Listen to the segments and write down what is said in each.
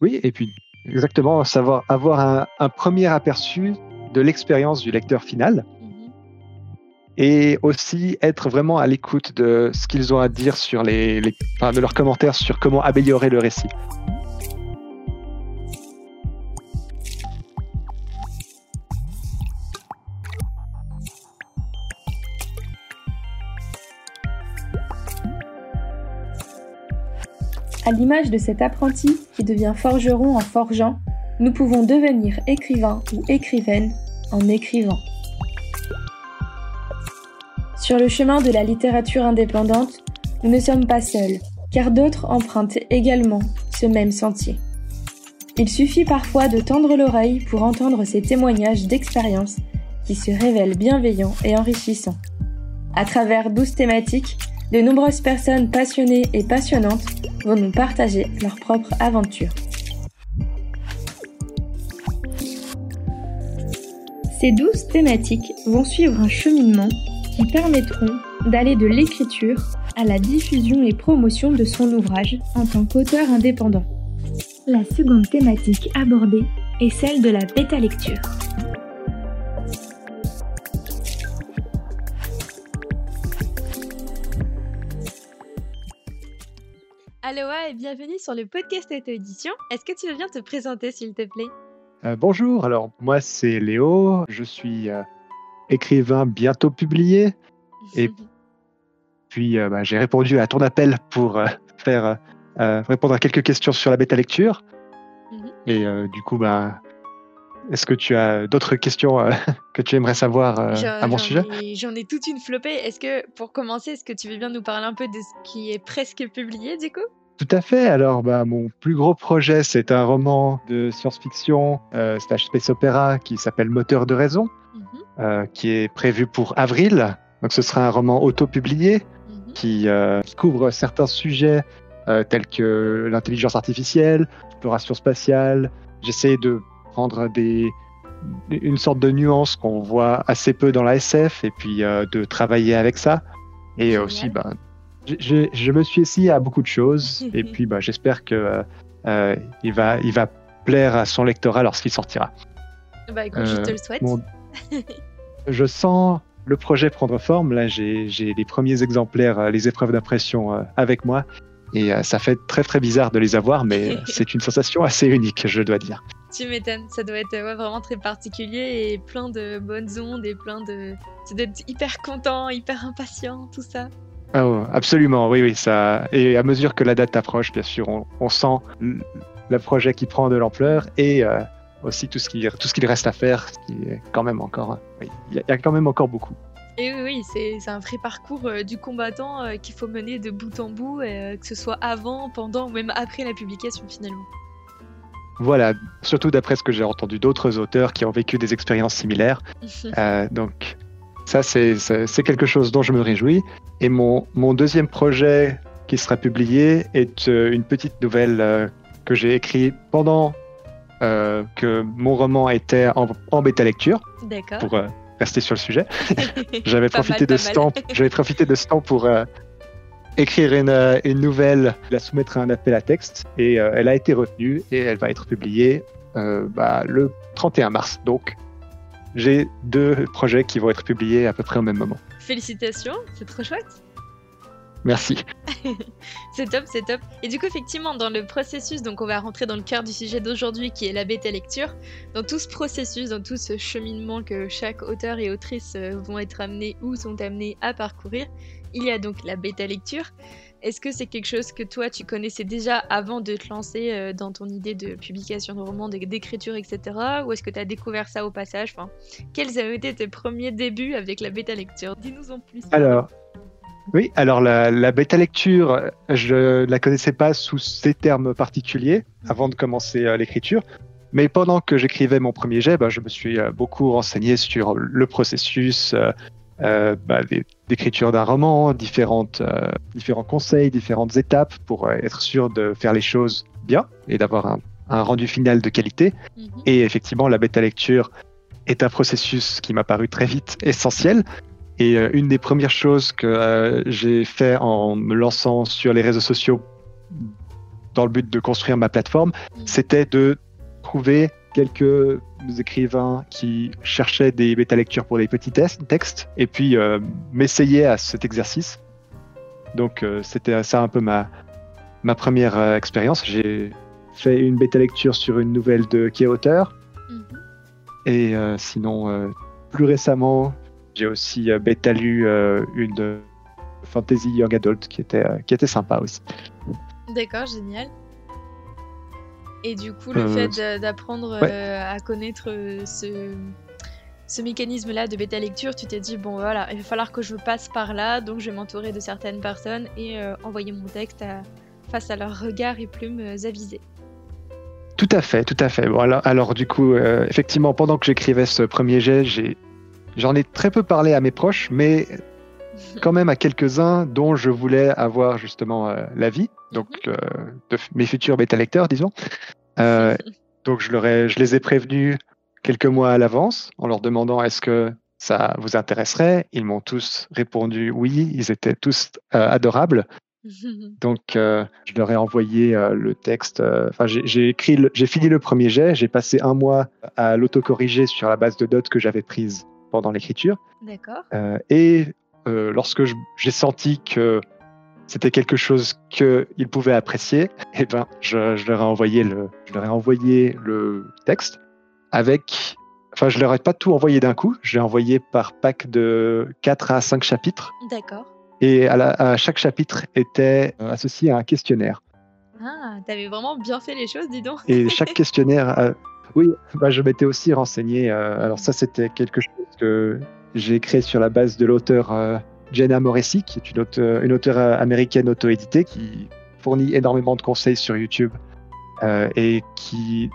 Oui, et puis exactement, savoir avoir un, un premier aperçu de l'expérience du lecteur final Mhm. et aussi être vraiment à l'écoute de ce qu'ils ont à dire sur les, les- enfin, de leurs commentaires sur comment améliorer le récit. À l'image de cet apprenti qui devient forgeron en forgeant, nous pouvons devenir écrivain ou écrivaine en écrivant. Sur le chemin de la littérature indépendante, nous ne sommes pas seuls, car d'autres empruntent également ce même sentier. Il suffit parfois de tendre l'oreille pour entendre ces témoignages d'expérience qui se révèlent bienveillants et enrichissants. À travers douze thématiques, de nombreuses personnes passionnées et passionnantes vont nous partager leur propre aventure. Ces douze thématiques vont suivre un cheminement qui permettront d'aller de l'écriture à la diffusion et promotion de son ouvrage en tant qu'auteur indépendant. La seconde thématique abordée est celle de la bêta-lecture. Aloha et bienvenue sur le podcast Auto Édition. Est-ce que tu veux bien te présenter s'il te plaît? Euh, bonjour, alors moi c'est Léo, je suis euh, écrivain bientôt publié, Et- puis euh, bah, j'ai répondu à ton appel pour faire répondre à quelques questions sur la bêta lecture. Mhm. Et du coup, bah, est-ce que tu as d'autres questions euh, que tu aimerais savoir euh, à mon sujet? J'en ai toute une flopée. Est-ce que, pour commencer, est-ce que tu veux bien nous parler un peu de ce qui est presque publié du coup? Tout à fait. Alors, bah, mon plus gros projet, c'est un roman de science-fiction euh, slash space opéra qui s'appelle Moteur de raison, Mhm, euh, qui est prévu pour avril. Donc, ce sera un roman auto-publié mhm. qui, euh, qui couvre certains sujets euh, tels que l'intelligence artificielle, l'exploration spatiale. J'essaie de prendre des, une sorte de nuance qu'on voit assez peu dans la SF et puis euh, de travailler avec ça. Et Génial. aussi, bah, je, me suis essayé à beaucoup de choses et puis bah, j'espère que euh, euh, il, va, il va plaire à son lectorat lorsqu'il sortira. Bah écoute, je Euh, te le souhaite. Je sens le projet prendre forme. Là, j'ai les premiers exemplaires, les épreuves d'impression avec moi. Et ça fait très très bizarre de les avoir, mais c'est une sensation assez unique, je dois dire. Tu m'étonnes, ça doit être ouais, vraiment très particulier et plein de bonnes ondes et plein de. Tu dois être hyper content, hyper impatient, tout ça. Ah oh, absolument, oui, oui. Ça... Et à mesure que la date approche, bien sûr, on, on sent le projet qui prend de l'ampleur et euh, aussi tout ce qu'il reste à faire, ce qui est quand même encore. oui, Il y, a- il y a quand même encore beaucoup. Et oui, oui, c'est c'est un vrai parcours euh, du combattant euh, qu'il faut mener de bout en bout, euh, que ce soit avant, pendant ou même après la publication finalement. Voilà, surtout d'après ce que j'ai entendu d'autres auteurs qui ont vécu des expériences similaires. Euh, donc, ça, c'est quelque chose dont je me réjouis. Et mon, mon deuxième projet qui sera publié est euh, une petite nouvelle euh, que j'ai écrite pendant que mon roman était en, en bêta lecture, D'accord. pour rester sur le sujet. J'avais profité, mal, de ce temps- profité de ce temps pour écrire une, euh, une nouvelle, la soumettre à un appel à texte, et euh, elle a été retenue et elle va être publiée euh, bah, le 31 mars. Donc, j'ai deux projets qui vont être publiés à peu près au même moment. Félicitations, c'est trop chouette. Merci. C'est top, c'est top. Et du coup, effectivement, dans le processus, donc on va rentrer dans le cœur du sujet d'aujourd'hui qui est la bêta lecture. Dans tout ce processus, dans tout ce cheminement que chaque auteur et autrice vont être amenés ou sont amenés à parcourir, il y a donc la bêta lecture. Est-ce que c'est quelque chose que toi tu connaissais déjà avant de te lancer euh, dans ton idée de publication de roman, de- d'écriture, etc. Ou est-ce que tu as découvert ça au passage? Enfin, Quels avaient été tes premiers débuts avec la bêta lecture? Dis-nous en plus. Alors, oui, alors la, bêta lecture, je la connaissais pas sous ces termes particuliers avant de commencer euh, l'écriture. Mais pendant que j'écrivais mon premier jet, bah, je me suis euh, beaucoup renseigné sur le processus euh, bah, des- d'écriture d'un roman, différentes, euh, différents conseils, différentes étapes pour euh, être sûr de faire les choses bien et d'avoir un, un rendu final de qualité. Mhm. Et effectivement, la bêta lecture est un processus qui m'a paru très vite essentiel. Et euh, une des premières choses que j'ai fait en me lançant sur les réseaux sociaux dans le but de construire ma plateforme, Mhm. c'était de trouver quelques écrivains qui cherchaient des bêta-lectures pour des petits textes, et puis euh, m'essayer à cet exercice. Donc euh, c'était ça un peu ma, ma première euh, expérience. J'ai fait une bêta-lecture sur une nouvelle de qui est auteur, Mhm. et euh, sinon, plus récemment, j'ai aussi bêta-lu une fantasy young adult qui était, qui était sympa aussi. D'accord, génial. Et du coup, le Euh, fait d'a- d'apprendre ouais. euh, à connaître euh, ce, ce mécanisme-là de bêta lecture, tu t'es dit, bon voilà, il va falloir que je passe par là, donc je vais m'entourer de certaines personnes et euh, envoyer mon texte à- face à leurs regards et plumes avisés. Tout à fait, tout à fait. Bon, alors, alors, du coup, effectivement, pendant que j'écrivais ce premier jet, j'en ai très peu parlé à mes proches, mais quand même à quelques-uns dont je voulais avoir justement euh, l'avis, donc euh, de mes futurs bêta-lecteurs, disons. Euh, donc je, leur ai- je les ai prévenus quelques mois à l'avance en leur demandant est-ce que ça vous intéresserait. Ils m'ont tous répondu oui, ils étaient tous euh, adorables. Donc, euh, je leur ai envoyé euh, le texte. Enfin, j'ai écrit, j'ai fini le premier jet. J'ai passé un mois à l'autocorriger sur la base de notes que j'avais prises pendant l'écriture. D'accord. Et euh, lorsque j'ai senti que c'était quelque chose qu'ils pouvaient apprécier, eh ben, je, je leur ai envoyé le, je leur ai envoyé le texte avec. Enfin, je leur ai pas tout envoyé d'un coup. Je l'ai envoyé par pack de 4 à 5 chapitres. D'accord. Et à, la- à chaque chapitre était euh, associé à un questionnaire. Ah, t'avais vraiment bien fait les choses, dis donc. Et chaque questionnaire, euh, oui, bah, je m'étais aussi renseigné. euh, alors ça, c'était quelque chose que j'ai créé sur la base de l'auteur euh, Jenna Moresi, qui est une auteure, une auteure euh, américaine auto-éditée, qui fournit énormément de conseils sur YouTube euh, et qui,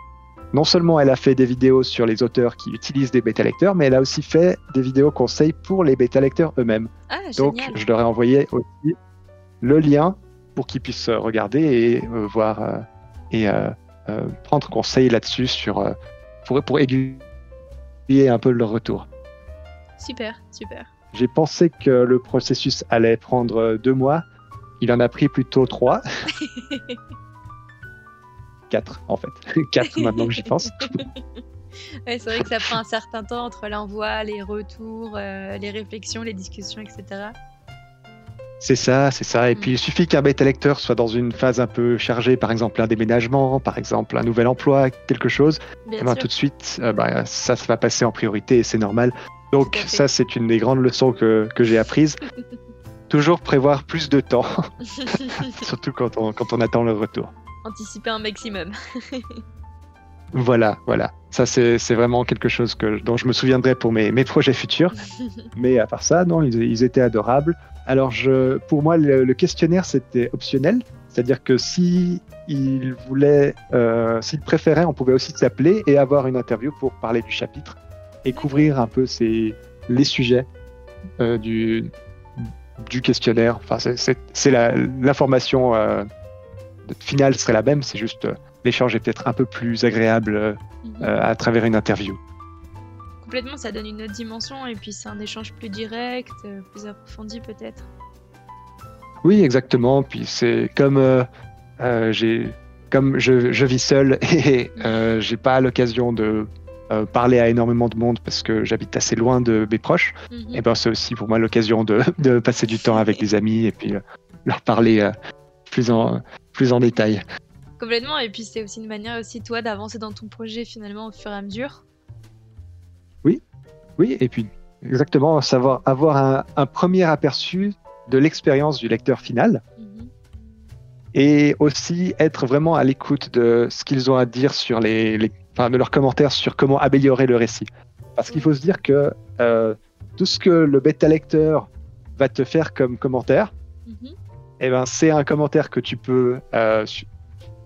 non seulement elle a fait des vidéos sur les auteurs qui utilisent des bêta-lecteurs, mais elle a aussi fait des vidéos conseils pour les bêta-lecteurs eux-mêmes. Ah, Donc, génial. je leur ai envoyé aussi le lien pour qu'ils puissent regarder et euh, voir et prendre conseil là-dessus sur pour, pour aiguiller un peu leur retour. Super, super. J'ai pensé que le processus allait prendre deux mois. Il en a pris plutôt trois. Quatre, en fait. Quatre maintenant que j'y pense. Ouais, c'est vrai que ça prend un certain temps entre l'envoi, les retours, euh, les réflexions, les discussions, etc. C'est ça, c'est ça. Et Mm. puis il suffit qu'un bêta lecteur soit dans une phase un peu chargée, par exemple un déménagement, par exemple un nouvel emploi, quelque chose. Bien eh ben, tout de suite, euh, bah, ça, ça va passer en priorité et c'est normal. Donc ça, c'est une des grandes leçons que, que j'ai apprises. Toujours prévoir plus de temps, surtout quand on, quand on attend le retour. Anticiper un maximum. Voilà, voilà. Ça, c'est vraiment quelque chose que, dont je me souviendrai pour mes, mes projets futurs. Mais à part ça, non, ils, ils étaient adorables. Alors, je, pour moi, le, le questionnaire, c'était optionnel. C'est-à-dire que si voulaient, euh, s'ils préféraient, on pouvait aussi s'appeler et avoir une interview pour parler du chapitre et couvrir un peu ces, les sujets euh, du, du questionnaire. Enfin, c'est- l'information euh, finale serait la même, c'est juste euh, l'échange est peut-être un peu plus agréable Mhm. à travers une interview. Complètement, ça donne une autre dimension et puis c'est un échange plus direct, plus approfondi peut-être. Oui, exactement. Puis c'est comme euh, euh, j'ai comme je, je vis seul et euh, j'ai pas l'occasion de euh, parler à énormément de monde parce que j'habite assez loin de mes proches. Mhm. Et ben c'est aussi pour moi l'occasion de, de passer du temps avec des amis et puis euh, leur parler euh, plus en plus en détail. Complètement, et puis c'est aussi une manière aussi toi d'avancer dans ton projet finalement au fur et à mesure. Oui, et puis exactement savoir avoir un, un premier aperçu de l'expérience du lecteur final. Mhm. et aussi être vraiment à l'écoute de ce qu'ils ont à dire sur les, les- enfin, de leurs commentaires sur comment améliorer le récit. Parce qu'il faut se dire que euh, tout ce que le bêta lecteur va te faire comme commentaire, Mhm. eh ben, c'est un commentaire que tu peux, euh, su-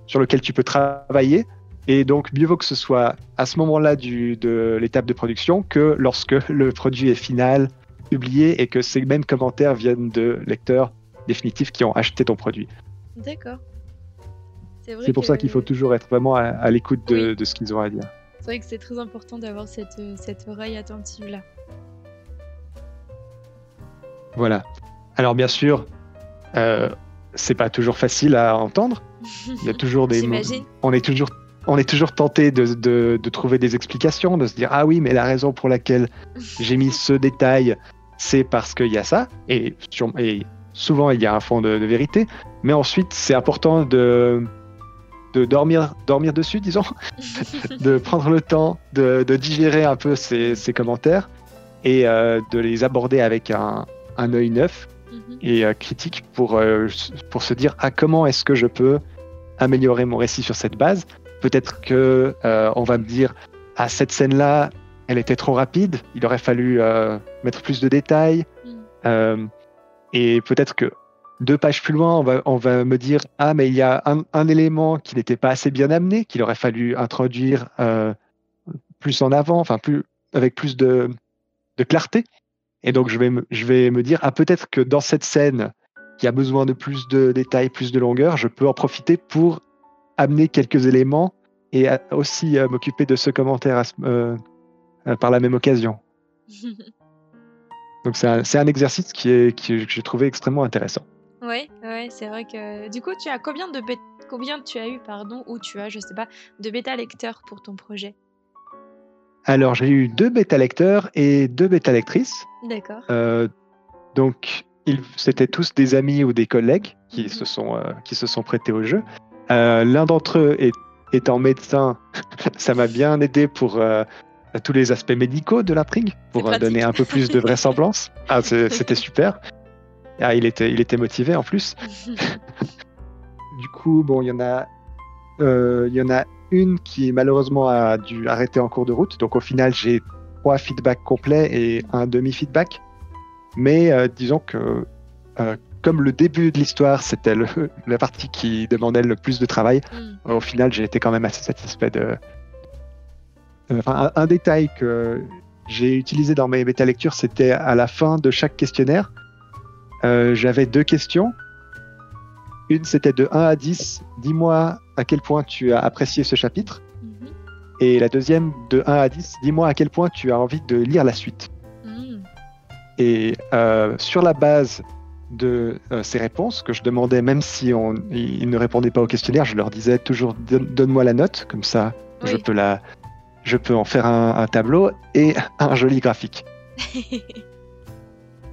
sur lequel tu peux travailler. Et donc, mieux vaut que ce soit à ce moment-là de l'étape de production que lorsque le produit est final, publié, et que ces mêmes commentaires viennent de lecteurs définitifs qui ont acheté ton produit. D'accord. C'est pour ça qu'il faut toujours être vraiment à, à l'écoute de, Oui. de ce qu'ils ont à dire. C'est vrai que c'est très important d'avoir cette, euh, cette oreille attentive là. Voilà. Alors bien sûr, euh, c'est pas toujours facile à entendre Il y a toujours des. On est toujours on est toujours tenté de, de, de, trouver des explications, de se dire ah oui, mais la raison pour laquelle j'ai mis ce détail, c'est parce qu'il y a ça, et, sur, et, souvent il y a un fond de, de vérité, mais ensuite c'est important de, de dormir, dormir dessus, disons, de prendre le temps de, de digérer un peu ces, ces commentaires et euh, de les aborder avec un, un œil neuf Mhm. et euh, critique pour, euh, pour se dire ah, comment est-ce que je peux améliorer mon récit sur cette base? Peut-être que on va me dire ah cette scène-là, elle était trop rapide, il aurait fallu mettre plus de détails. Mm. Euh, et peut-être que deux pages plus loin, on va, on va me dire ah mais il y a un, un élément qui n'était pas assez bien amené, qu'il aurait fallu introduire euh, plus en avant, enfin plus avec plus de, de clarté. Et donc je vais me, je vais me dire ah peut-être que dans cette scène qui a besoin de plus de détails, plus de longueur, je peux en profiter pour amener quelques éléments et à- aussi euh, m'occuper de ce commentaire à euh, euh, par la même occasion. Donc c'est un, exercice qui est, qui, que j'ai trouvé extrêmement intéressant. Ouais, ouais, c'est vrai que. Du coup, tu as combien de combien tu as eu, pardon, ou tu as, je sais pas, de bêta lecteurs pour ton projet? Alors j'ai eu deux bêta lecteurs et deux bêta lectrices. D'accord. Euh, donc ils, c'était tous des amis ou des collègues qui, Mhm. se, sont, euh, qui se sont prêtés au jeu. Euh, L'un d'entre eux est, étant médecin, ça m'a bien aidé pour tous les aspects médicaux de l'intrigue, pour euh, pratique. donner un peu plus de vraisemblance. Ah, c'était super. Ah, il, était, il était motivé en plus. Du coup, bon, il y en a, euh, il y en a une qui malheureusement a dû arrêter en cours de route. Donc au final, j'ai trois feedbacks complets et un demi-feedback. Mais euh, disons que euh, comme le début de l'histoire, c'était la partie qui demandait le plus de travail, Mm. au final, j'ai été quand même assez satisfait de. Enfin, un, un détail que j'ai utilisé dans mes bêta lectures, c'était à la fin de chaque questionnaire, euh, j'avais deux questions. Une, c'était de 1 à 10. Dis-moi à quel point tu as apprécié ce chapitre. Mhm. Et la deuxième, de 1 à 10, dis-moi à quel point tu as envie de lire la suite. Mm. Et euh, sur la base de euh, ces réponses que je demandais, même si on, ils ne répondaient pas au questionnaire, je leur disais toujours Donne- donne-moi la note, comme ça je peux la, je peux en faire un, un tableau et un joli graphique.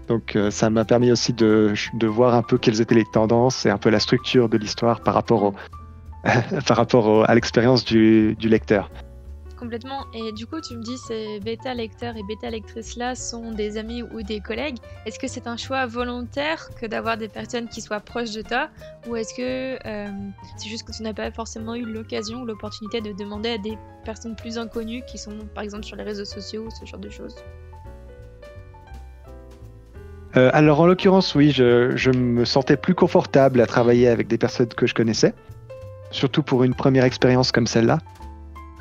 Donc euh, ça m'a permis aussi de, voir un peu quelles étaient les tendances et un peu la structure de l'histoire par rapport, par rapport à l'expérience du, du lecteur. Complètement. Et du coup, tu me dis ces bêta lecteurs et bêta lectrices là sont des amis ou des collègues. Est-ce que c'est un choix volontaire que d'avoir des personnes qui soient proches de toi ou est-ce que euh, c'est juste que tu n'as pas forcément eu l'occasion ou l'opportunité de demander à des personnes plus inconnues qui sont par exemple sur les réseaux sociaux ou ce genre de choses? Euh, alors en l'occurrence, oui, je, je me sentais plus confortable à travailler avec des personnes que je connaissais, surtout pour une première expérience comme celle-là.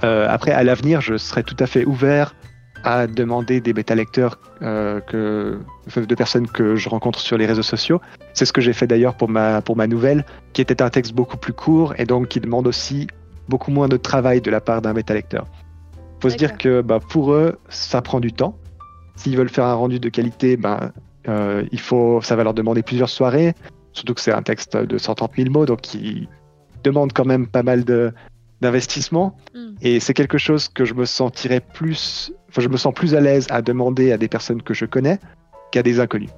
Euh, après, à l'avenir, je serais tout à fait ouvert à demander des bêta-lecteurs euh, que, de personnes que je rencontre sur les réseaux sociaux. C'est ce que j'ai fait d'ailleurs pour ma, pour ma nouvelle, qui était un texte beaucoup plus court et donc qui demande aussi beaucoup moins de travail de la part d'un bêta-lecteur. faut se dire que bah, pour eux, ça prend du temps. S'ils veulent faire un rendu de qualité, ben, euh, il faut, ça va leur demander plusieurs soirées, surtout que c'est un texte de 130 000 mots, donc qui demande quand même pas mal de- d'investissement. Hmm. Et c'est quelque chose que je me sentirais plus, enfin, je me sens plus à l'aise à demander à des personnes que je connais qu'à des inconnus.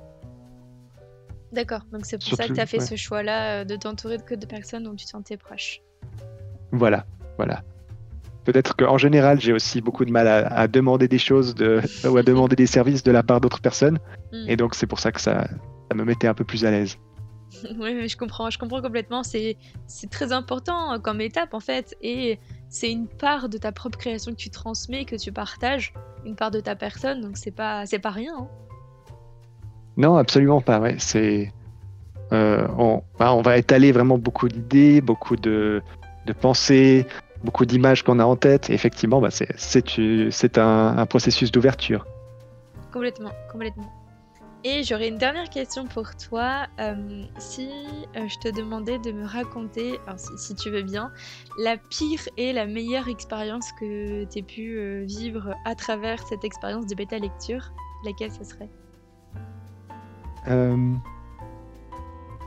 D'accord, donc c'est pour ça que tu as fait ouais. ce choix-là euh, de t'entourer que de personnes dont tu te sentais proche. Voilà, voilà. Peut-être qu'en général, j'ai aussi beaucoup de mal à, à demander des choses de, ou à demander des services de la part d'autres personnes. Hmm. Et donc, c'est pour ça que ça, ça me mettait un peu plus à l'aise. Oui, mais je comprends, je comprends complètement. C'est, très important euh, comme étape en fait, et c'est une part de ta propre création que tu transmets, que tu partages, une part de ta personne, donc c'est pas, c'est pas rien. hein. Non, absolument pas. Ouais. C'est, euh, on, bah, on va étaler vraiment beaucoup d'idées, beaucoup de, de pensées, beaucoup d'images qu'on a en tête. Et effectivement, bah, c'est, un, un processus d'ouverture. Complètement, complètement. Et j'aurais une dernière question pour toi. Euh, si euh, je te demandais de me raconter, alors si, si tu veux bien, la pire et la meilleure expérience que tu aies pu euh, vivre à travers cette expérience de bêta lecture, laquelle ce serait?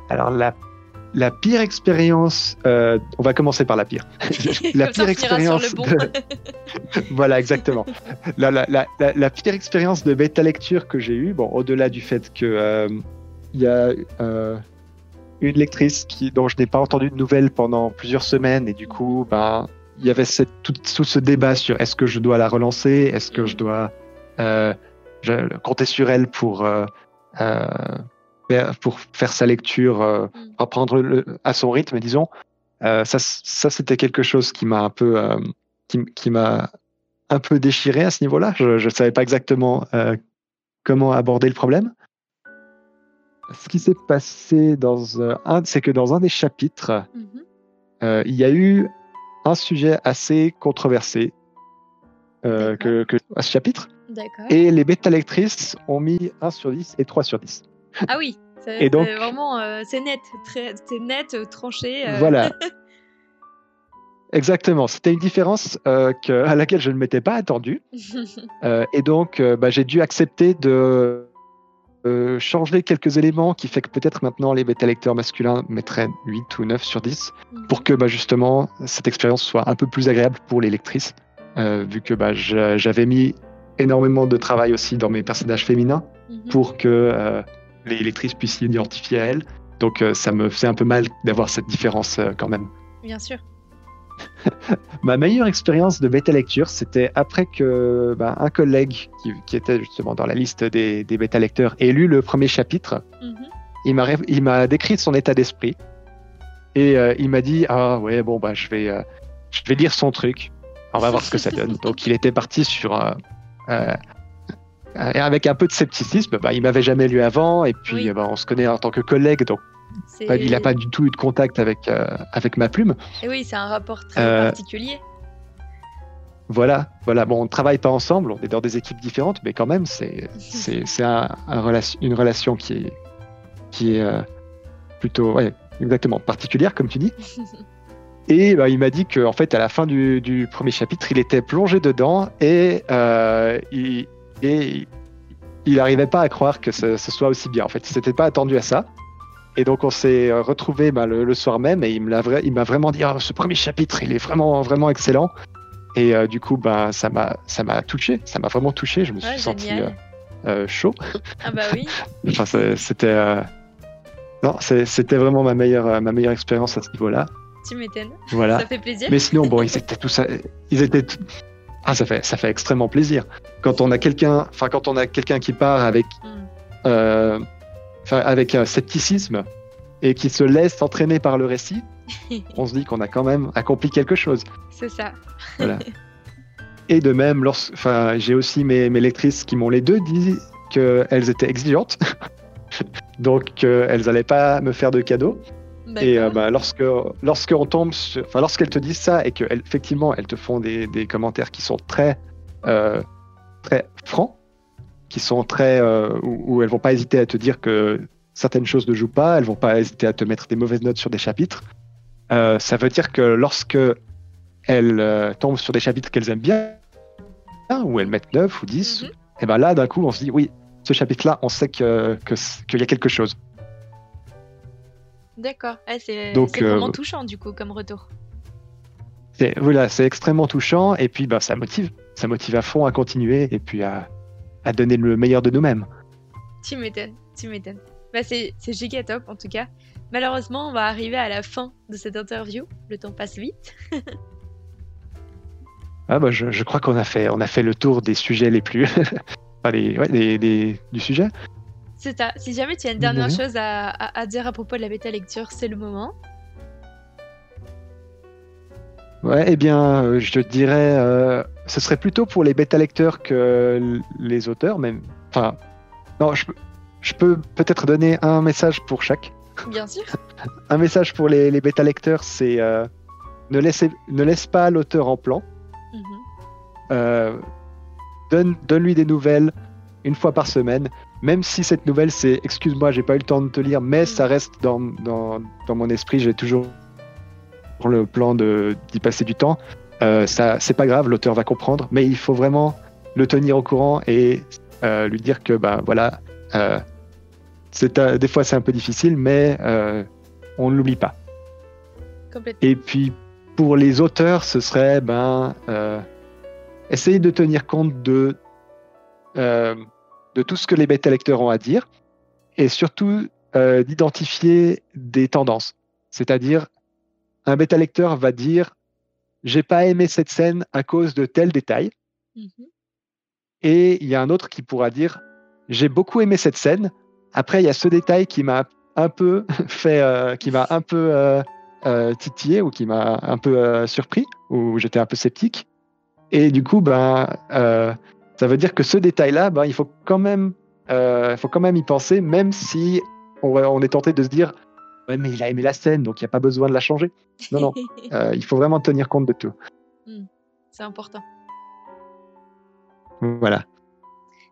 Alors, la la pire expérience, euh, on va commencer par la pire. la pire expérience. Bon. De... voilà, exactement. La, la, la, la, pire expérience de bêta lecture que j'ai eue, bon, au-delà du fait que euh, il y a euh, une lectrice qui, dont je n'ai pas entendu de nouvelles pendant plusieurs semaines, et du coup, ben, il y avait cette, tout, tout, ce débat sur est-ce que je dois la relancer, est-ce que je dois je, compter sur elle pour pour faire sa lecture, euh, mm. reprendre le, à son rythme, disons. Euh, ça, ça c'était quelque chose qui m'a un peu, euh, qui, qui m'a un peu déchiré à ce niveau-là. Je ne savais pas exactement comment aborder le problème. Ce qui s'est passé dans un, c'est que dans un des chapitres, mm-hmm. il y a eu un sujet assez controversé que, que, à ce chapitre. Et les bêta lectrices ont mis 1 sur 10 et 3 sur 10. Ah oui, c'est vraiment euh, c'est net, c'est net, euh, tranché. Euh. Voilà. Exactement, c'était une différence que, à laquelle je ne m'étais pas attendu. et donc, bah, j'ai dû accepter de changer quelques éléments qui fait que peut-être maintenant les bêta-lecteurs masculins mettraient 8 ou 9 sur 10 mhm. pour que bah, justement cette expérience soit un peu plus agréable pour les lectrices. vu que bah, j'avais mis énormément de travail aussi dans mes personnages féminins mhm. pour que les lectrices puissent s'identifier à elle. Donc euh, ça me faisait un peu mal d'avoir cette différence euh, quand même. Bien sûr. Ma meilleure expérience de bêta lecture, c'était après que bah, un collègue qui, était justement dans la liste des, des bêta lecteurs ait lu le premier chapitre. Mm-hmm. Il m'a décrit son état d'esprit et euh, il m'a dit ah ouais bon bah je vais je vais lire son truc. On va voir ce que ça donne. Donc il était parti sur euh, et avec un peu de scepticisme, bah, il m'avait jamais lu avant, et puis bah, on se connaît en tant que collègue, donc bah, il n'a pas du tout eu de contact avec, euh, avec ma plume. Et oui, c'est un rapport très euh, particulier. Voilà, voilà. Bon, on ne travaille pas ensemble, on est dans des équipes différentes, mais quand même, c'est un, relation, une relation qui est, qui est plutôt, ouais, exactement, particulière, comme tu dis. Et il m'a dit qu'en fait, à la fin du, du, premier chapitre, il était plongé dedans et il, et il n'arrivait pas à croire que ce, soit aussi bien. En fait, il s'était pas attendu à ça. Et donc on s'est retrouvé bah, le, soir même et il m'a vraiment dit oh, ce premier chapitre il est vraiment vraiment excellent. Et euh, du coup bah ça m'a ça m'a touché. Ça m'a vraiment touché. Je me suis senti euh, euh, chaud. Ah bah oui. C'était non c'était vraiment ma meilleure ma meilleure expérience à ce niveau là tu m'étonnes. Voilà. Ça fait plaisir. Mais sinon bon ils étaient tous ils étaient ah, ça fait, ça fait extrêmement plaisir. Quand on a quelqu'un, enfin, quand on a quelqu'un qui part avec, mm. euh, avec un scepticisme et qui se laisse entraîner par le récit, on se dit qu'on a quand même accompli quelque chose. C'est ça. Voilà. Et de même, enfin, j'ai aussi mes, mes, lectrices qui m'ont les deux dit qu'elles étaient exigeantes, donc euh, elles n'allaient pas me faire de cadeaux. Et euh, bah, lorsque lorsqu'on tombe, enfin lorsqu'elles te disent ça et qu'effectivement elles te font des, des, commentaires qui sont très euh, très francs, qui sont très euh, où, elles vont pas hésiter à te dire que certaines choses ne jouent pas, elles vont pas hésiter à te mettre des mauvaises notes sur des chapitres. ça veut dire que lorsque elles tombent sur des chapitres qu'elles aiment bien, où elles mettent 9 ou 10, mhm. et ben là d'un coup on se dit oui, ce chapitre-là, on sait que qu'il y a quelque chose. D'accord. c'est vraiment euh, touchant du coup comme retour. Voilà, c'est extrêmement touchant et puis bah, ça motive. Ça motive à fond à continuer et puis à, à donner le meilleur de nous-mêmes. Tu m'étonnes, tu m'étonnes. Bah, c'est giga top en tout cas. Malheureusement, on va arriver à la fin de cette interview. Le temps passe vite. ah bah, je, je crois qu'on a fait, on a fait le tour des sujets les plus. enfin, les, ouais, du sujet. C'est ça. Si jamais tu as une dernière chose à, dire à propos de la bêta lecture, c'est le moment. Ouais, eh bien, euh, je te dirais, euh, ce serait plutôt pour les bêta lecteurs que les auteurs, même. Enfin, non, je, je peux peut-être donner un message pour chaque. Bien sûr. un message pour les, les bêta lecteurs, c'est euh, ne, laissez, ne laisse pas l'auteur en plan. Mhm. donne, donne-lui des nouvelles une fois par semaine même si cette nouvelle c'est excuse-moi j'ai pas eu le temps de te lire mais ça reste dans, dans, dans mon esprit j'ai toujours le plan d'y passer du temps. Euh, ça c'est pas grave l'auteur va comprendre mais il faut vraiment le tenir au courant et euh, lui dire que bah voilà euh, c'est des fois c'est un peu difficile mais on ne l'oublie pas. Et puis pour les auteurs, ce serait ben, euh, essayer de tenir compte de, euh, de tout ce que les bêta-lecteurs ont à dire et surtout euh, d'identifier des tendances. C'est-à-dire, un bêta-lecteur va dire J'ai pas aimé cette scène à cause de tel détail. Mhm. Et il y a un autre qui pourra dire J'ai beaucoup aimé cette scène. Après, il y a ce détail qui m'a un peu fait, euh, qui m'a un peu euh, titillé ou qui m'a un peu surpris, ou j'étais un peu sceptique. Et du coup, ben, ça veut dire que ce détail-là, ben, il faut quand même, euh, faut quand même y penser, même si on, on est tenté de se dire, ouais, mais il a aimé la scène, donc il n'y a pas besoin de la changer. Non, non, euh, il faut vraiment tenir compte de tout. C'est important. Voilà.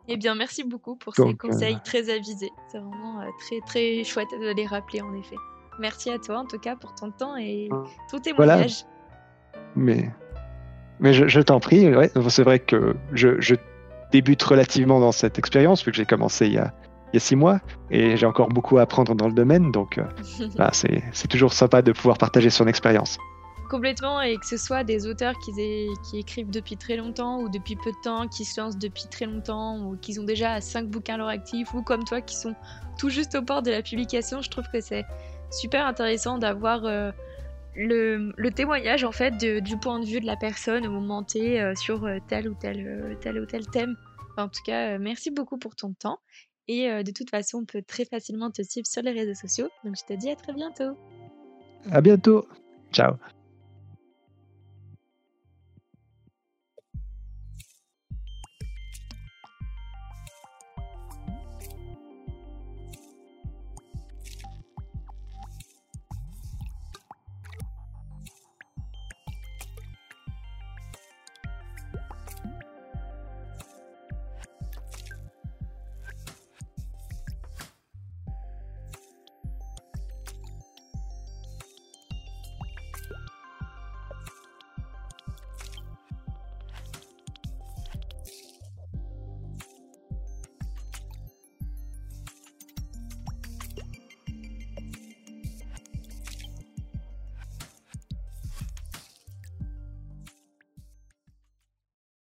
Eh bien, merci beaucoup pour Donc, ces conseils très avisés. C'est vraiment euh, très très chouette de les rappeler en effet. Merci à toi en tout cas pour ton temps et ton témoignage. Mais, mais je, je t'en prie, ouais, c'est vrai que je, je débute relativement dans cette expérience, vu que j'ai commencé il y, a, il y a six mois, et j'ai encore beaucoup à apprendre dans le domaine, donc bah, c'est c'est toujours sympa de pouvoir partager son expérience. Complètement, et que ce soit des auteurs qui, écrivent depuis très longtemps ou depuis peu de temps, qui se lancent depuis très longtemps ou qui ont déjà cinq bouquins à leur actif, ou comme toi qui sont tout juste au port de la publication, je trouve que c'est super intéressant d'avoir euh, le, témoignage en fait du point de vue de la personne au moment T euh, sur euh, tel ou tel, euh, tel ou tel thème. Enfin, en tout cas, merci beaucoup pour ton temps. Et de toute façon, on peut très facilement te suivre sur les réseaux sociaux. Donc je te dis à très bientôt. À bientôt. Ciao.